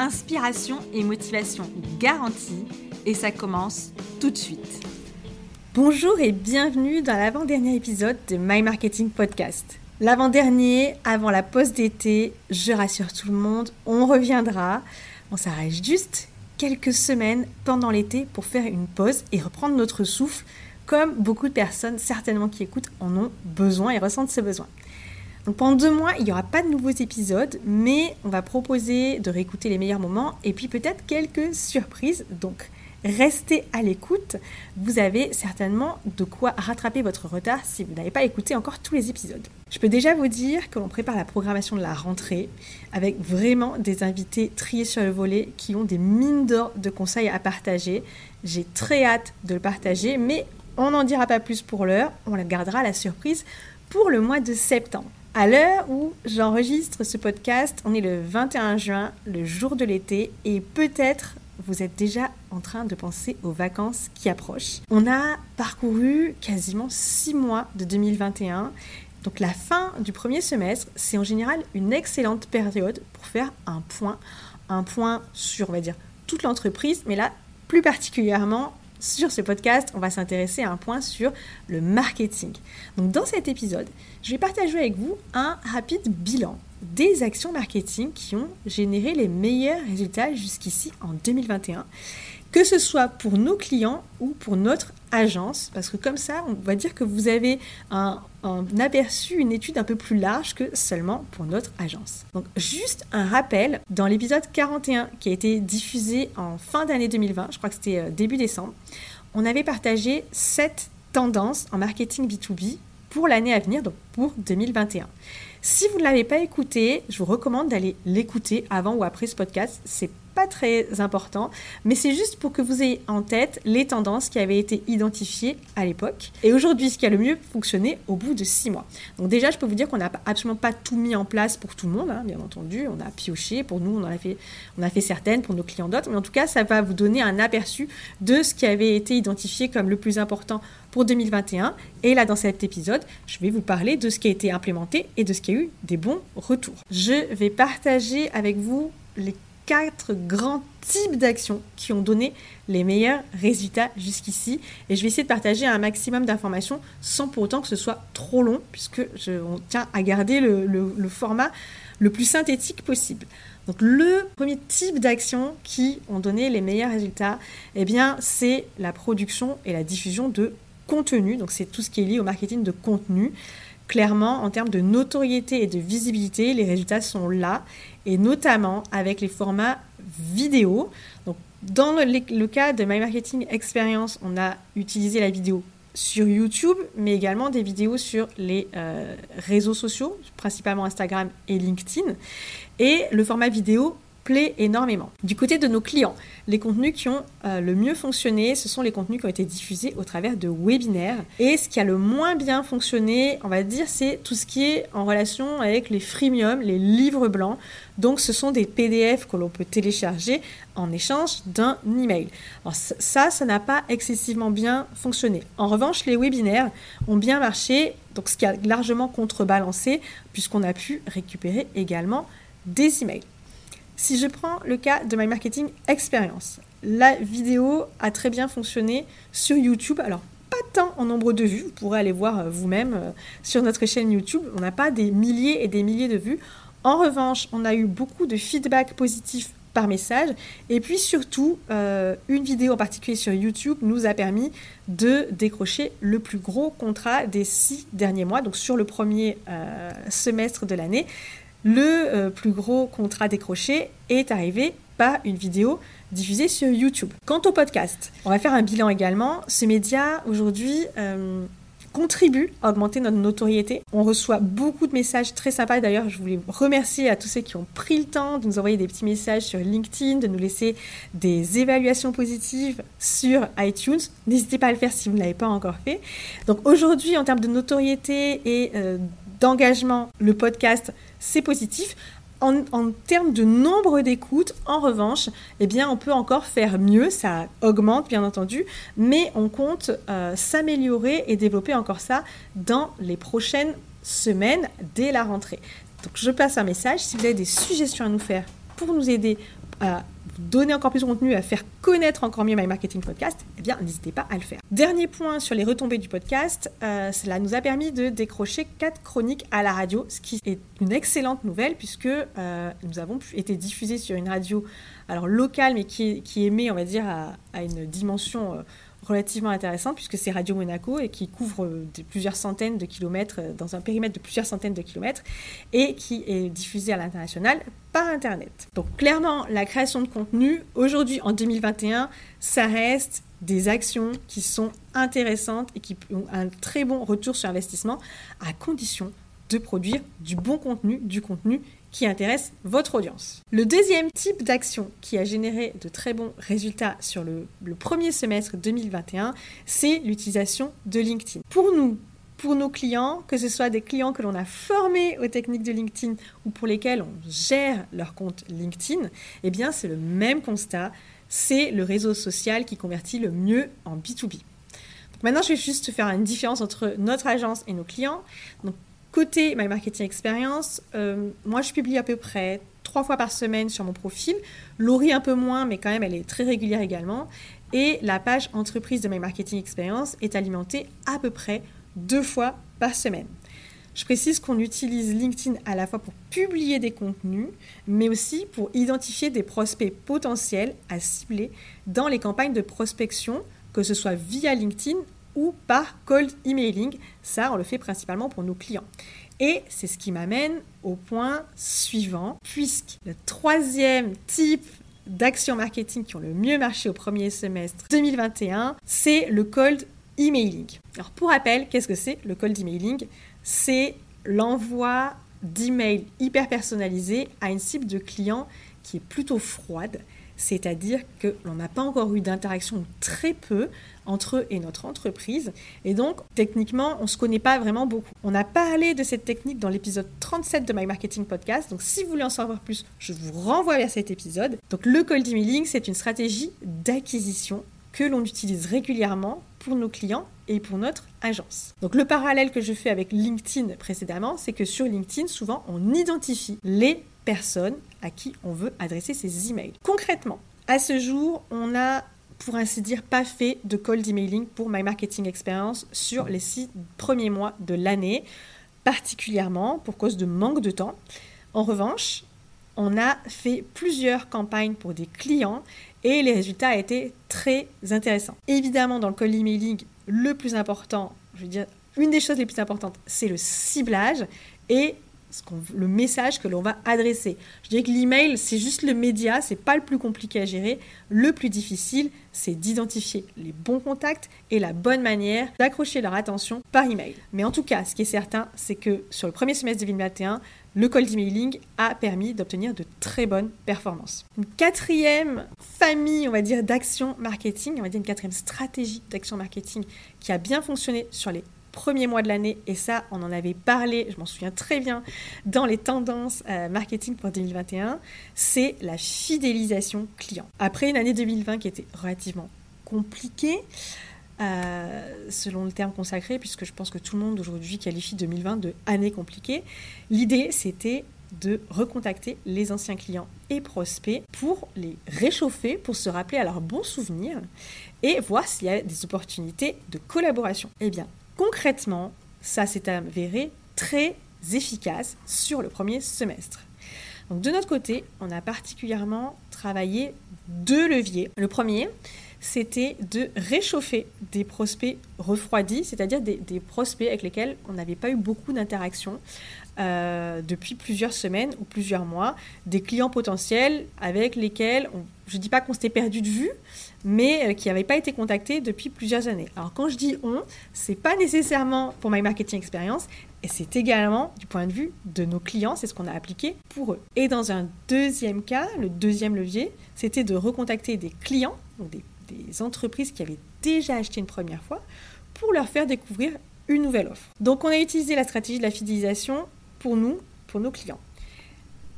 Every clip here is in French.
Inspiration et motivation garantie et ça commence tout de suite. Bonjour et bienvenue dans l'avant-dernier épisode de My Marketing Podcast. L'avant-dernier, avant la pause d'été, je rassure tout le monde, on reviendra. On s'arrête juste quelques semaines pendant l'été pour faire une pause et reprendre notre souffle, comme beaucoup de personnes certainement qui écoutent en ont besoin et ressentent ce besoin. Pendant deux mois, il n'y aura pas de nouveaux épisodes, mais on va proposer de réécouter les meilleurs moments et puis peut-être quelques surprises. Donc restez à l'écoute. Vous avez certainement de quoi rattraper votre retard si vous n'avez pas écouté encore tous les épisodes. Je peux déjà vous dire que l'on prépare la programmation de la rentrée avec vraiment des invités triés sur le volet qui ont des mines d'or de conseils à partager. J'ai très hâte de le partager, mais on n'en dira pas plus pour l'heure. On la gardera la surprise pour le mois de septembre. À l'heure où j'enregistre ce podcast, on est le 21 juin, le jour de l'été, et peut-être vous êtes déjà en train de penser aux vacances qui approchent. On a parcouru quasiment six mois de 2021. Donc la fin du premier semestre, c'est en général une excellente période pour faire un point, un point sur, on va dire, toute l'entreprise, mais là, plus particulièrement sur ce podcast, on va s'intéresser à un point sur le marketing. Donc dans cet épisode, je vais partager avec vous un rapide bilan des actions marketing qui ont généré les meilleurs résultats jusqu'ici en 2021 que ce soit pour nos clients ou pour notre agence, parce que comme ça, on va dire que vous avez un, aperçu, une étude un peu plus large que seulement pour notre agence. Donc juste un rappel, dans l'épisode 41 qui a été diffusé en fin d'année 2020, je crois que c'était euh, début décembre, on avait partagé 7 tendances en marketing B2B pour l'année à venir, donc pour 2021. Si vous ne l'avez pas écouté, je vous recommande d'aller l'écouter avant ou après ce podcast. Pas très important, mais c'est juste pour que vous ayez en tête les tendances qui avaient été identifiées à l'époque. Et aujourd'hui, ce qui a le mieux fonctionné au bout de six mois. Donc déjà, je peux vous dire qu'on n'a absolument pas tout mis en place pour tout le monde, hein, bien entendu. On a pioché, pour nous, on en a fait, on a fait certaines, pour nos clients d'autres. Mais en tout cas, ça va vous donner un aperçu de ce qui avait été identifié comme le plus important pour 2021. Et là, dans cet épisode, je vais vous parler de ce qui a été implémenté et de ce qui a eu des bons retours. Je vais partager avec vous les quatre grands types d'actions qui ont donné les meilleurs résultats jusqu'ici. Et je vais essayer de partager un maximum d'informations sans pour autant que ce soit trop long, puisque je, on tient à garder le, format le plus synthétique possible. Donc le premier type d'actions qui ont donné les meilleurs résultats, eh c'est la production et la diffusion de contenu. Donc c'est tout ce qui est lié au marketing de contenu. Clairement, en termes de notoriété et de visibilité, les résultats sont là, et notamment avec les formats vidéo. Dans le, cas de My Marketing Experience, on a utilisé la vidéo sur YouTube, mais également des vidéos sur les euh, réseaux sociaux, principalement Instagram et LinkedIn. Et le format vidéo énormément. Du côté de nos clients, les contenus qui ont euh, le mieux fonctionné, ce sont les contenus qui ont été diffusés au travers de webinaires. Et ce qui a le moins bien fonctionné, on va dire, c'est tout ce qui est en relation avec les freemium, les livres blancs. Donc ce sont des PDF que l'on peut télécharger en échange d'un email. Alors ça, ça n'a pas excessivement bien fonctionné. En revanche, les webinaires ont bien marché, donc ce qui a largement contrebalancé, puisqu'on a pu récupérer également des emails. Si je prends le cas de My Marketing Experience, la vidéo a très bien fonctionné sur YouTube. Alors, pas tant en nombre de vues, vous pourrez aller voir euh, vous-même euh, sur notre chaîne YouTube. On n'a pas des milliers et des milliers de vues. En revanche, on a eu beaucoup de feedback positif par message. Et puis surtout, euh, une vidéo en particulier sur YouTube nous a permis de décrocher le plus gros contrat des six derniers mois, donc sur le premier semestre de l'année le euh, plus gros contrat décroché est arrivé par une vidéo diffusée sur YouTube. Quant au podcast, on va faire un bilan également. Ce média, aujourd'hui, euh, contribue à augmenter notre notoriété. On reçoit beaucoup de messages très sympas. D'ailleurs, je voulais remercier à tous ceux qui ont pris le temps de nous envoyer des petits messages sur LinkedIn, de nous laisser des évaluations positives sur iTunes. N'hésitez pas à le faire si vous ne l'avez pas encore fait. Donc aujourd'hui, en termes de notoriété et euh, d'engagement, le podcast, c'est positif. En, termes de nombre d'écoutes, en revanche, eh bien, on peut encore faire mieux. Ça augmente, bien entendu, mais on compte euh, s'améliorer et développer encore ça dans les prochaines semaines dès la rentrée. Donc, je passe un message. Si vous avez des suggestions à nous faire pour nous aider à donner encore plus de contenu, à faire connaître encore mieux My Marketing Podcast, eh bien, n'hésitez pas à le faire. Dernier point sur les retombées du podcast, euh, cela nous a permis de décrocher quatre chroniques à la radio, ce qui est une excellente nouvelle puisque euh, nous avons été diffusés sur une radio alors locale, mais qui, qui émet, on va dire, à, une dimension... Euh, relativement intéressante puisque c'est Radio Monaco et qui couvre plusieurs centaines de kilomètres, euh, dans un périmètre de plusieurs centaines de kilomètres et qui est diffusé à l'international par Internet. Donc clairement, la création de contenu, aujourd'hui en 2021, ça reste des actions qui sont intéressantes et qui ont un très bon retour sur investissement à condition de produire du bon contenu, du contenu qui intéresse votre audience. Le deuxième type d'action qui a généré de très bons résultats sur le, premier semestre 2021, c'est l'utilisation de LinkedIn. Pour nous, pour nos clients, que ce soit des clients que l'on a formés aux techniques de LinkedIn ou pour lesquels on gère leur compte LinkedIn, eh bien c'est le même constat, c'est le réseau social qui convertit le mieux en B2B. maintenant, je vais juste faire une différence entre notre agence et nos clients. Côté My Marketing Experience, euh, moi je publie à peu près trois fois par semaine sur mon profil. Laurie un peu moins, mais quand même elle est très régulière également. Et la page entreprise de My Marketing Experience est alimentée à peu près deux fois par semaine. Je précise qu'on utilise LinkedIn à la fois pour publier des contenus, mais aussi pour identifier des prospects potentiels à cibler dans les campagnes de prospection, que ce soit via LinkedIn ou par cold emailing. Ça, on le fait principalement pour nos clients. Et c'est ce qui m'amène au point suivant, puisque le troisième type d'actions marketing qui ont le mieux marché au premier semestre 2021, c'est le cold emailing. Alors pour rappel, qu'est-ce que c'est le cold emailing? C'est l'envoi d'emails hyper personnalisés à une cible de clients qui est plutôt froide, c'est-à-dire que l'on n'a pas encore eu d'interaction très peu entre eux et notre entreprise. Et donc, techniquement, on ne se connaît pas vraiment beaucoup. On a parlé de cette technique dans l'épisode 37 de My Marketing Podcast. Donc, si vous voulez en savoir plus, je vous renvoie vers cet épisode. Donc, le cold emailing, c'est une stratégie d'acquisition que l'on utilise régulièrement pour nos clients et pour notre agence. Donc le parallèle que je fais avec LinkedIn précédemment, c'est que sur LinkedIn, souvent, on identifie les personnes à qui on veut adresser ces emails. Concrètement, à ce jour, on a pour ainsi dire, pas fait de cold emailing pour My Marketing Experience sur les six premiers mois de l'année, particulièrement pour cause de manque de temps. En revanche, on a fait plusieurs campagnes pour des clients et les résultats été très intéressants. Évidemment, dans le cold emailing, le plus important, je veux dire, une des choses les plus importantes, c'est le ciblage et le message que l'on va adresser. Je dirais que l'email, c'est juste le média, c'est pas le plus compliqué à gérer. Le plus difficile, c'est d'identifier les bons contacts et la bonne manière d'accrocher leur attention par email. Mais en tout cas, ce qui est certain, c'est que sur le premier semestre 2021, le cold emailing a permis d'obtenir de très bonnes performances. Une quatrième famille, on va dire, d'action marketing, on va dire une quatrième stratégie d'action marketing qui a bien fonctionné sur les premier mois de l'année, et ça, on en avait parlé, je m'en souviens très bien, dans les tendances euh, marketing pour 2021, c'est la fidélisation client. Après une année 2020 qui était relativement compliquée, euh, selon le terme consacré, puisque je pense que tout le monde aujourd'hui qualifie 2020 de année compliquée, l'idée c'était de recontacter les anciens clients et prospects pour les réchauffer, pour se rappeler à leurs bons souvenirs et voir s'il y a des opportunités de collaboration. Eh bien, Concrètement, ça s'est avéré très efficace sur le premier semestre. De notre côté, on a particulièrement travaillé deux leviers. Le premier, c'était de réchauffer des prospects refroidis, c'est-à-dire des, prospects avec lesquels on n'avait pas eu beaucoup d'interaction euh, depuis plusieurs semaines ou plusieurs mois, des clients potentiels avec lesquels, je ne dis pas qu'on s'était perdu de vue, mais euh, qui n'avaient pas été contactés depuis plusieurs années. Alors quand je dis on, c'est pas nécessairement pour My Marketing Experience, et c'est également du point de vue de nos clients, c'est ce qu'on a appliqué pour eux. Et dans un deuxième cas, le deuxième levier, c'était de recontacter des clients, donc des, des entreprises qui avaient déjà acheté une première fois, pour leur faire découvrir une nouvelle offre. Donc on a utilisé la stratégie de la fidélisation pour nous, pour nos clients.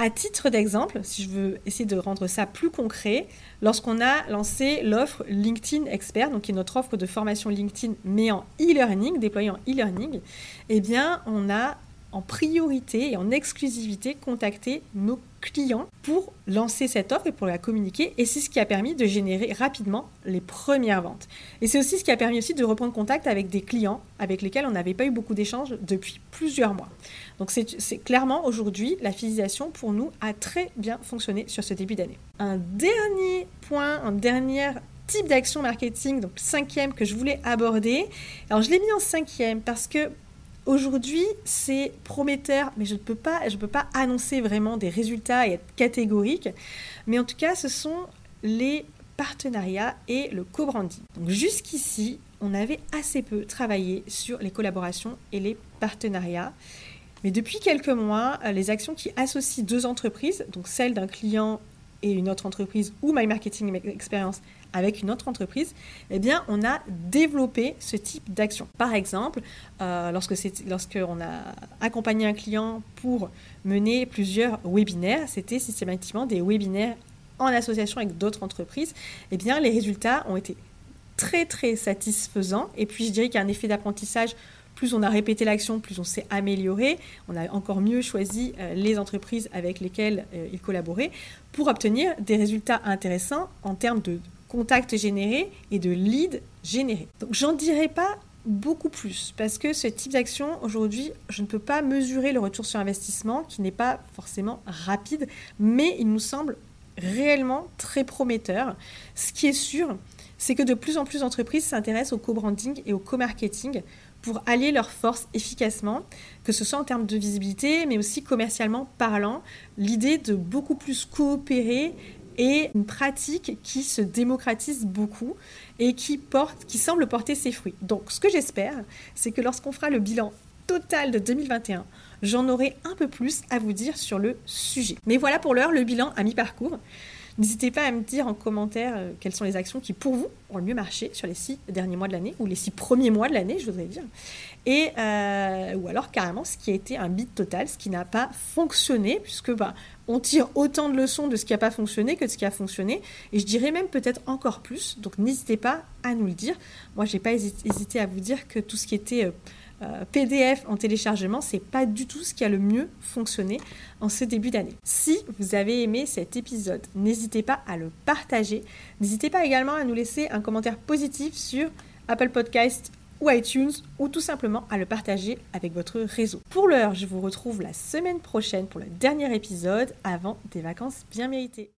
À titre d'exemple, si je veux essayer de rendre ça plus concret, lorsqu'on a lancé l'offre LinkedIn Expert, donc qui est notre offre de formation LinkedIn mais en e-learning, déployée en e-learning, eh bien, on a en priorité et en exclusivité contacter nos clients pour lancer cette offre et pour la communiquer. Et c'est ce qui a permis de générer rapidement les premières ventes. Et c'est aussi ce qui a permis aussi de reprendre contact avec des clients avec lesquels on n'avait pas eu beaucoup d'échanges depuis plusieurs mois. Donc c'est clairement aujourd'hui la fidélisation pour nous a très bien fonctionné sur ce début d'année. Un dernier point, un dernier type d'action marketing, donc cinquième que je voulais aborder. Alors je l'ai mis en cinquième parce que Aujourd'hui, c'est prometteur, mais je ne peux pas, annoncer vraiment des résultats et être catégorique. Mais en tout cas, ce sont les partenariats et le co-branding. Donc jusqu'ici, on avait assez peu travaillé sur les collaborations et les partenariats. Mais depuis quelques mois, les actions qui associent deux entreprises, donc celle d'un client et une autre entreprise ou My Marketing Experience avec une autre entreprise, eh bien, on a développé ce type d'action. Par exemple, euh, lorsque lorsqu'on a accompagné un client pour mener plusieurs webinaires, c'était systématiquement des webinaires en association avec d'autres entreprises, eh bien, les résultats ont été très, très satisfaisants. Et puis, je dirais qu'il y a un effet d'apprentissage plus on a répété l'action, plus on s'est amélioré. On a encore mieux choisi euh, les entreprises avec lesquelles euh, il collaborait pour obtenir des résultats intéressants en termes de contacts générés et de leads générés. Donc j'en dirai pas beaucoup plus parce que ce type d'action aujourd'hui, je ne peux pas mesurer le retour sur investissement qui n'est pas forcément rapide, mais il nous semble réellement très prometteur. Ce qui est sûr, c'est que de plus en plus d'entreprises s'intéressent au co-branding et au co-marketing pour allier leurs forces efficacement, que ce soit en termes de visibilité, mais aussi commercialement parlant. L'idée de beaucoup plus coopérer est une pratique qui se démocratise beaucoup et qui, qui semble porter ses fruits. Donc ce que j'espère, c'est que lorsqu'on fera le bilan total de 2021, j'en aurai un peu plus à vous dire sur le sujet. Mais voilà pour l'heure le bilan à mi-parcours. N'hésitez pas à me dire en commentaire euh, quelles sont les actions qui, pour vous, ont le mieux marché sur les six derniers mois de l'année, ou les six premiers mois de l'année, je voudrais dire. Et, euh, ou alors carrément ce qui a été un bid total, ce qui n'a pas fonctionné, puisque bah, on tire autant de leçons de ce qui n'a pas fonctionné que de ce qui a fonctionné. Et je dirais même peut-être encore plus. Donc n'hésitez pas à nous le dire. Moi, je n'ai pas hésité à vous dire que tout ce qui était euh, euh, PDF en téléchargement, c'est pas du tout ce qui a le mieux fonctionné en ce début d'année. Si vous avez aimé cet épisode, n'hésitez pas à le partager. N'hésitez pas également à nous laisser un commentaire positif sur Apple Podcast ou iTunes ou tout simplement à le partager avec votre réseau. Pour l'heure, je vous retrouve la semaine prochaine pour le dernier épisode avant des vacances bien méritées.